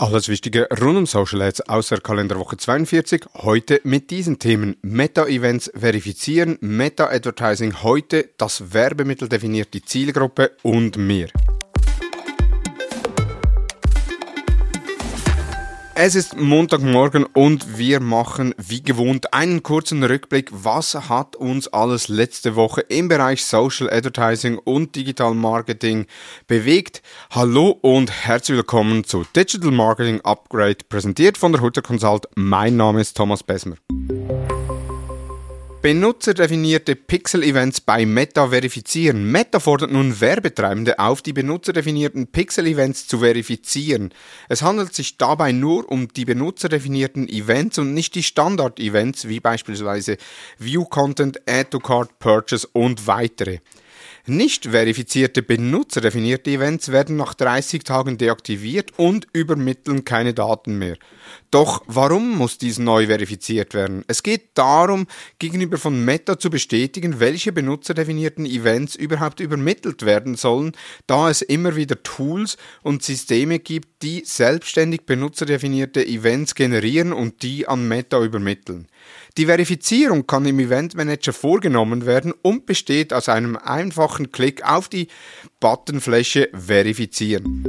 Alles Wichtige rund um Social Ads aus der Kalenderwoche 42. Heute mit diesen Themen Meta-Events verifizieren, Meta-Advertising heute, das Werbemittel definiert die Zielgruppe und mehr. Es ist Montagmorgen und wir machen wie gewohnt einen kurzen Rückblick. Was hat uns alles letzte Woche im Bereich Social Advertising und Digital Marketing bewegt? Hallo und herzlich willkommen zu Digital Marketing Upgrade, präsentiert von der Hutter Consult. Mein Name ist Thomas Besmer. Benutzerdefinierte Pixel-Events bei Meta verifizieren. Meta fordert nun Werbetreibende auf, die benutzerdefinierten Pixel-Events zu verifizieren. Es handelt sich dabei nur um die benutzerdefinierten Events und nicht die Standard-Events wie beispielsweise View-Content, Add-to-Card, Purchase und weitere. Nicht verifizierte benutzerdefinierte Events werden nach 30 Tagen deaktiviert und übermitteln keine Daten mehr. Doch warum muss dies neu verifiziert werden? Es geht darum, gegenüber von Meta zu bestätigen, welche benutzerdefinierten Events überhaupt übermittelt werden sollen, da es immer wieder Tools und Systeme gibt, die selbstständig benutzerdefinierte Events generieren und die an Meta übermitteln. Die Verifizierung kann im Event Manager vorgenommen werden und besteht aus einem einfachen Klick auf die Buttonfläche Verifizieren.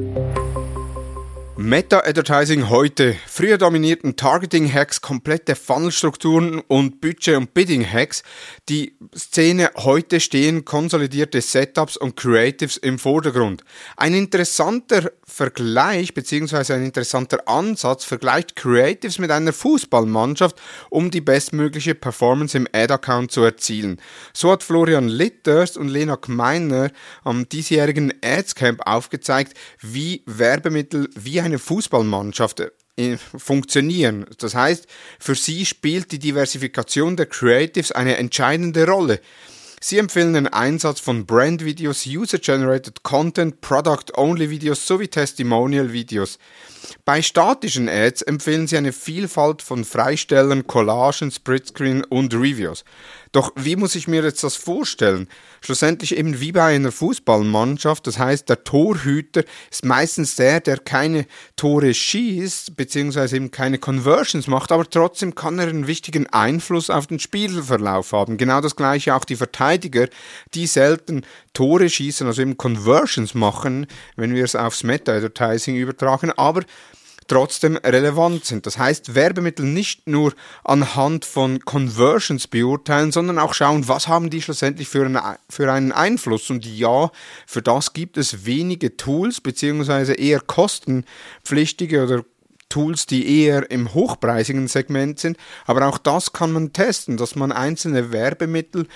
Meta-Advertising heute. Früher dominierten Targeting-Hacks komplette Funnelstrukturen und Budget- und Bidding-Hacks. Die Szene heute stehen konsolidierte Setups und Creatives im Vordergrund. Ein interessanter Vergleich bzw. ein interessanter Ansatz vergleicht Creatives mit einer Fußballmannschaft, um die bestmögliche Performance im Ad-Account zu erzielen. So hat Florian Litters und Lena Gmeiner am diesjährigen Ads-Camp aufgezeigt, wie Werbemittel wie ein eine Fußballmannschaft äh, funktionieren. Das heißt, für sie spielt die Diversifikation der Creatives eine entscheidende Rolle. Sie empfehlen den Einsatz von Brand-Videos, User-Generated Content, Product-Only-Videos sowie Testimonial-Videos. Bei statischen Ads empfehlen sie eine Vielfalt von Freistellern, Collagen, Splitscreen und Reviews. Doch wie muss ich mir jetzt das vorstellen? Schlussendlich eben wie bei einer Fußballmannschaft, das heißt, der Torhüter ist meistens der, der keine Tore schießt, beziehungsweise eben keine Conversions macht, aber trotzdem kann er einen wichtigen Einfluss auf den Spielverlauf haben. Genau das gleiche auch die Verteidiger, die selten Tore schießen, also eben Conversions machen, wenn wir es aufs Meta-Advertising übertragen, aber trotzdem relevant sind. Das heißt, Werbemittel nicht nur anhand von Conversions beurteilen, sondern auch schauen, was haben die schlussendlich für einen, für einen Einfluss. Und ja, für das gibt es wenige Tools, beziehungsweise eher kostenpflichtige oder Tools, die eher im hochpreisigen Segment sind. Aber auch das kann man testen, dass man einzelne Werbemittel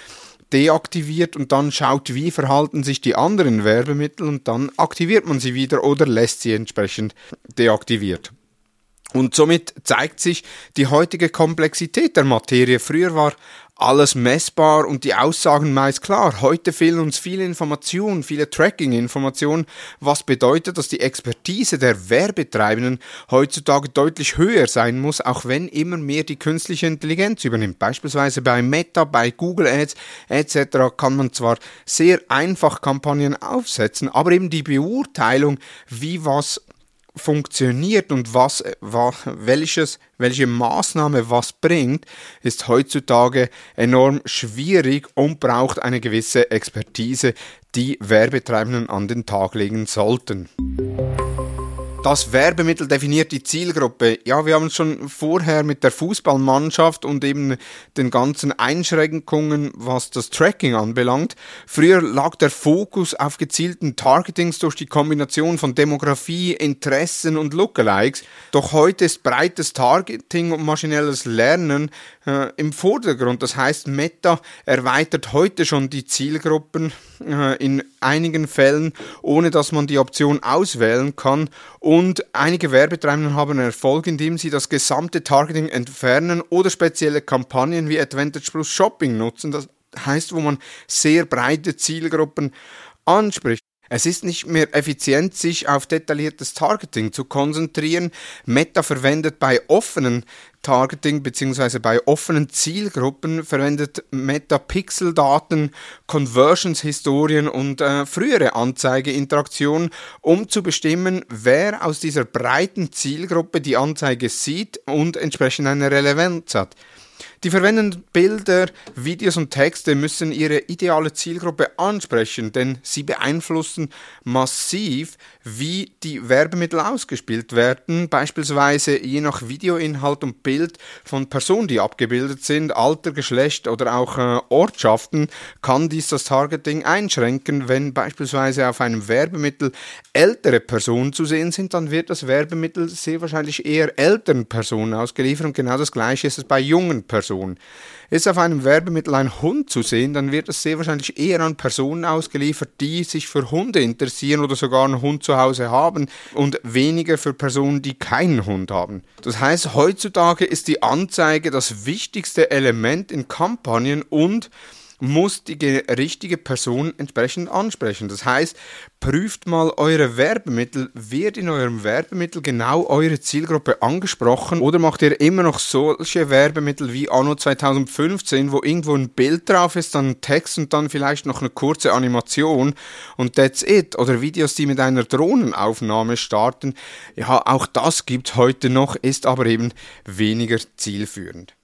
deaktiviert und dann schaut, wie verhalten sich die anderen Werbemittel und dann aktiviert man sie wieder oder lässt sie entsprechend deaktiviert. Und somit zeigt sich die heutige Komplexität der Materie. Früher war alles messbar und die Aussagen meist klar. Heute fehlen uns viele Informationen, viele Tracking-Informationen, was bedeutet, dass die Expertise der Werbetreibenden heutzutage deutlich höher sein muss, auch wenn immer mehr die künstliche Intelligenz übernimmt. Beispielsweise bei Meta, bei Google Ads etc. kann man zwar sehr einfach Kampagnen aufsetzen, aber eben die Beurteilung, wie was funktioniert und was, was, welches, welche Maßnahme was bringt, ist heutzutage enorm schwierig und braucht eine gewisse Expertise, die Werbetreibenden an den Tag legen sollten. Das Werbemittel definiert die Zielgruppe. Ja, wir haben es schon vorher mit der Fußballmannschaft und eben den ganzen Einschränkungen, was das Tracking anbelangt. Früher lag der Fokus auf gezielten Targetings durch die Kombination von Demografie, Interessen und Lookalikes. Doch heute ist breites Targeting und maschinelles Lernen äh, im Vordergrund. Das heißt, Meta erweitert heute schon die Zielgruppen in einigen Fällen, ohne dass man die Option auswählen kann und einige Werbetreibende haben Erfolg, indem sie das gesamte Targeting entfernen oder spezielle Kampagnen wie Advantage Plus Shopping nutzen. Das heißt, wo man sehr breite Zielgruppen anspricht. Es ist nicht mehr effizient, sich auf detailliertes Targeting zu konzentrieren. Meta verwendet bei offenen Targeting beziehungsweise bei offenen Zielgruppen verwendet Meta Pixel-Daten, Conversions-Historien und äh, frühere Anzeigeinteraktionen, um zu bestimmen, wer aus dieser breiten Zielgruppe die Anzeige sieht und entsprechend eine Relevanz hat. Die verwendeten Bilder, Videos und Texte müssen ihre ideale Zielgruppe ansprechen, denn sie beeinflussen massiv, wie die Werbemittel ausgespielt werden, beispielsweise je nach Videoinhalt und Bild von Personen, die abgebildet sind, Alter, Geschlecht oder auch äh, Ortschaften, kann dies das Targeting einschränken. Wenn beispielsweise auf einem Werbemittel ältere Personen zu sehen sind, dann wird das Werbemittel sehr wahrscheinlich eher älteren Personen ausgeliefert und genau das gleiche ist es bei jungen Personen. Person. Ist auf einem Werbemittel ein Hund zu sehen, dann wird es sehr wahrscheinlich eher an Personen ausgeliefert, die sich für Hunde interessieren oder sogar einen Hund zu Hause haben und weniger für Personen, die keinen Hund haben. Das heißt, heutzutage ist die Anzeige das wichtigste Element in Kampagnen und muss die richtige Person entsprechend ansprechen. Das heißt, prüft mal eure Werbemittel. Wird in eurem Werbemittel genau eure Zielgruppe angesprochen? Oder macht ihr immer noch solche Werbemittel wie Anno 2015, wo irgendwo ein Bild drauf ist, dann Text und dann vielleicht noch eine kurze Animation und that's it? Oder Videos, die mit einer Drohnenaufnahme starten. Ja, auch das gibt heute noch, ist aber eben weniger zielführend.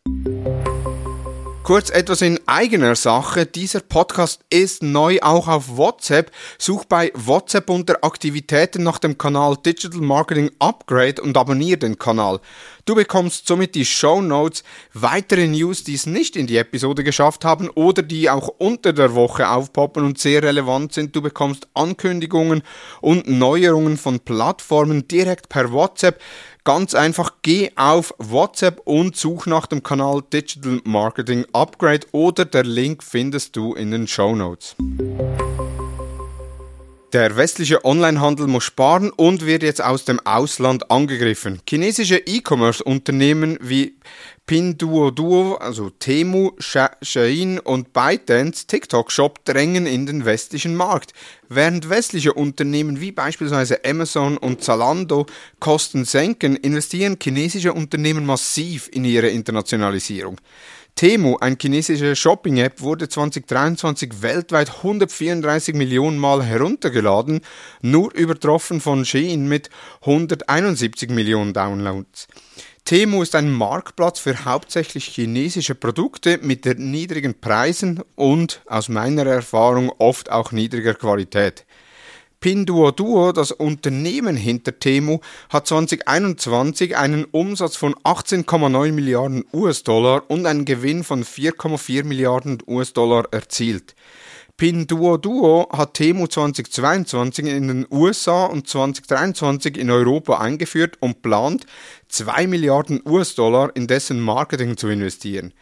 Kurz etwas in eigener Sache. Dieser Podcast ist neu auch auf WhatsApp. Such bei WhatsApp unter Aktivitäten nach dem Kanal Digital Marketing Upgrade und abonniere den Kanal. Du bekommst somit die Show Notes, weitere News, die es nicht in die Episode geschafft haben oder die auch unter der Woche aufpoppen und sehr relevant sind. Du bekommst Ankündigungen und Neuerungen von Plattformen direkt per WhatsApp. Ganz einfach, geh auf WhatsApp und such nach dem Kanal Digital Marketing Upgrade oder der Link findest du in den Show Notes. Der westliche Onlinehandel muss sparen und wird jetzt aus dem Ausland angegriffen. Chinesische E-Commerce-Unternehmen wie Pinduoduo, also Temu, Shein und ByteDance TikTok Shop drängen in den westlichen Markt, während westliche Unternehmen wie beispielsweise Amazon und Zalando Kosten senken, investieren chinesische Unternehmen massiv in ihre Internationalisierung. Temu, ein chinesische Shopping-App, wurde 2023 weltweit 134 Millionen Mal heruntergeladen, nur übertroffen von Shein mit 171 Millionen Downloads. Temu ist ein Marktplatz für hauptsächlich chinesische Produkte mit niedrigen Preisen und aus meiner Erfahrung oft auch niedriger Qualität. Pinduoduo, das Unternehmen hinter Temu, hat 2021 einen Umsatz von 18,9 Milliarden US-Dollar und einen Gewinn von 4,4 Milliarden US-Dollar erzielt. Pinduoduo hat Temu 2022 in den USA und 2023 in Europa eingeführt und plant, 2 Milliarden US-Dollar in dessen Marketing zu investieren.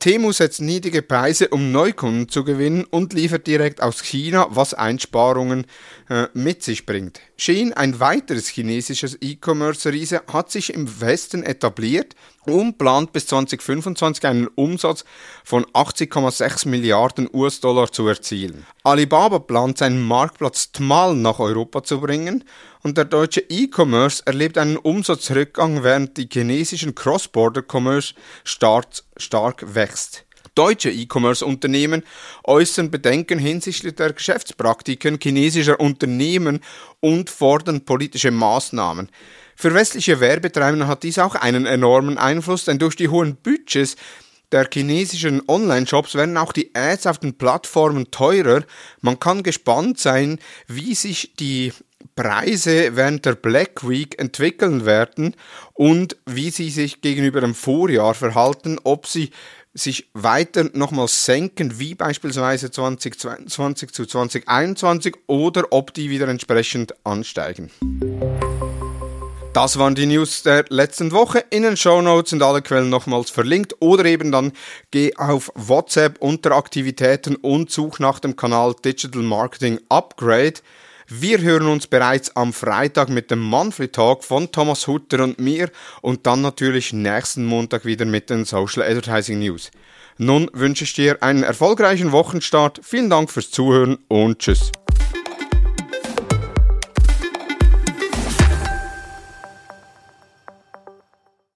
Temu setzt niedrige Preise, um Neukunden zu gewinnen und liefert direkt aus China, was Einsparungen äh, mit sich bringt. Shein, ein weiteres chinesisches E-Commerce-Riese, hat sich im Westen etabliert und plant bis 2025 einen Umsatz von 80,6 Milliarden US-Dollar zu erzielen. Alibaba plant seinen Marktplatz Tmal nach Europa zu bringen und der deutsche E-Commerce erlebt einen Umsatzrückgang, während die chinesischen Cross-Border-Commerce stark, stark wächst. Deutsche E-Commerce-Unternehmen äußern Bedenken hinsichtlich der Geschäftspraktiken chinesischer Unternehmen und fordern politische Maßnahmen. Für westliche Werbetreibende hat dies auch einen enormen Einfluss, denn durch die hohen Budgets der chinesischen Online-Shops werden auch die Ads auf den Plattformen teurer. Man kann gespannt sein, wie sich die Preise während der Black Week entwickeln werden und wie sie sich gegenüber dem Vorjahr verhalten, ob sie sich weiter nochmal senken, wie beispielsweise 2020 zu 2021, oder ob die wieder entsprechend ansteigen. Das waren die News der letzten Woche. In den Show Notes sind alle Quellen nochmals verlinkt oder eben dann geh auf WhatsApp unter Aktivitäten und such nach dem Kanal Digital Marketing Upgrade. Wir hören uns bereits am Freitag mit dem Monthly Talk von Thomas Hutter und mir und dann natürlich nächsten Montag wieder mit den Social Advertising News. Nun wünsche ich dir einen erfolgreichen Wochenstart. Vielen Dank fürs Zuhören und tschüss.